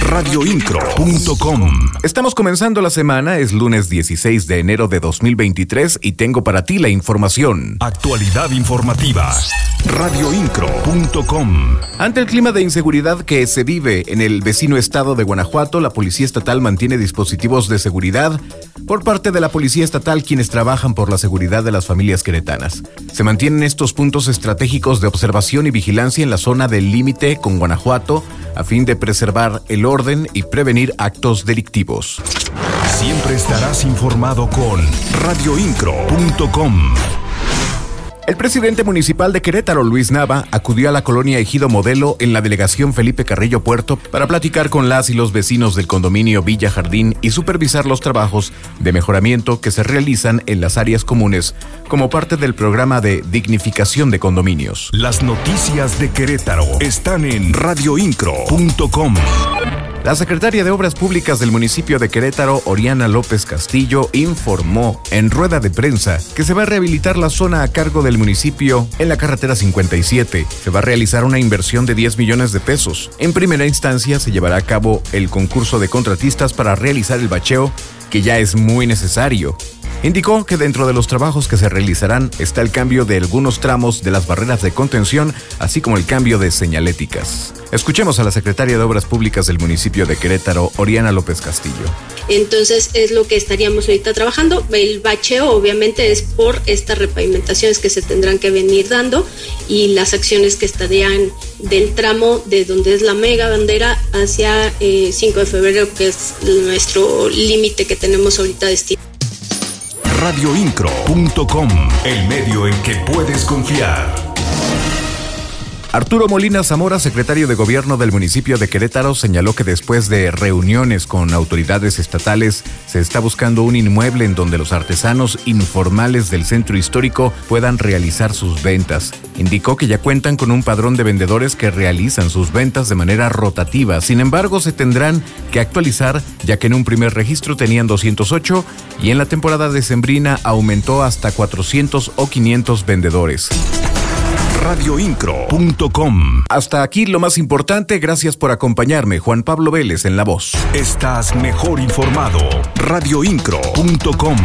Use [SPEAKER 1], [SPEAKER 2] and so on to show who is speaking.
[SPEAKER 1] Radioincro.com
[SPEAKER 2] Estamos comenzando la semana, es lunes 16 de enero de 2023 y tengo para ti la información.
[SPEAKER 1] Actualidad informativa. Radioincro.com
[SPEAKER 2] Ante el clima de inseguridad que se vive en el vecino estado de Guanajuato, la Policía Estatal mantiene dispositivos de seguridad por parte de la Policía Estatal quienes trabajan por la seguridad de las familias queretanas. Se mantienen estos puntos estratégicos de observación y vigilancia en la zona del límite con Guanajuato a fin de preservar el orden y prevenir actos delictivos.
[SPEAKER 1] Siempre estarás informado con radioincro.com.
[SPEAKER 2] El presidente municipal de Querétaro, Luis Nava, acudió a la colonia Ejido Modelo en la delegación Felipe Carrillo Puerto para platicar con las y los vecinos del condominio Villa Jardín y supervisar los trabajos de mejoramiento que se realizan en las áreas comunes como parte del programa de dignificación de condominios.
[SPEAKER 1] Las noticias de Querétaro están en radioincro.com.
[SPEAKER 2] La secretaria de Obras Públicas del municipio de Querétaro, Oriana López Castillo, informó en rueda de prensa que se va a rehabilitar la zona a cargo del municipio en la carretera 57. Se va a realizar una inversión de 10 millones de pesos. En primera instancia se llevará a cabo el concurso de contratistas para realizar el bacheo, que ya es muy necesario. Indicó que dentro de los trabajos que se realizarán está el cambio de algunos tramos de las barreras de contención, así como el cambio de señaléticas. Escuchemos a la secretaria de Obras Públicas del municipio de Querétaro, Oriana López Castillo.
[SPEAKER 3] Entonces es lo que estaríamos ahorita trabajando. El bacheo obviamente es por estas repavimentaciones que se tendrán que venir dando y las acciones que estarían del tramo de donde es la mega bandera hacia 5 eh, de febrero, que es nuestro límite que tenemos ahorita destino
[SPEAKER 1] radioincro.com, el medio en que puedes confiar.
[SPEAKER 2] Arturo Molina Zamora, secretario de Gobierno del municipio de Querétaro, señaló que después de reuniones con autoridades estatales se está buscando un inmueble en donde los artesanos informales del centro histórico puedan realizar sus ventas. Indicó que ya cuentan con un padrón de vendedores que realizan sus ventas de manera rotativa. Sin embargo, se tendrán que actualizar ya que en un primer registro tenían 208 y en la temporada decembrina aumentó hasta 400 o 500 vendedores
[SPEAKER 1] radioincro.com.
[SPEAKER 2] Hasta aquí lo más importante, gracias por acompañarme, Juan Pablo Vélez en La Voz.
[SPEAKER 1] Estás mejor informado. radioincro.com.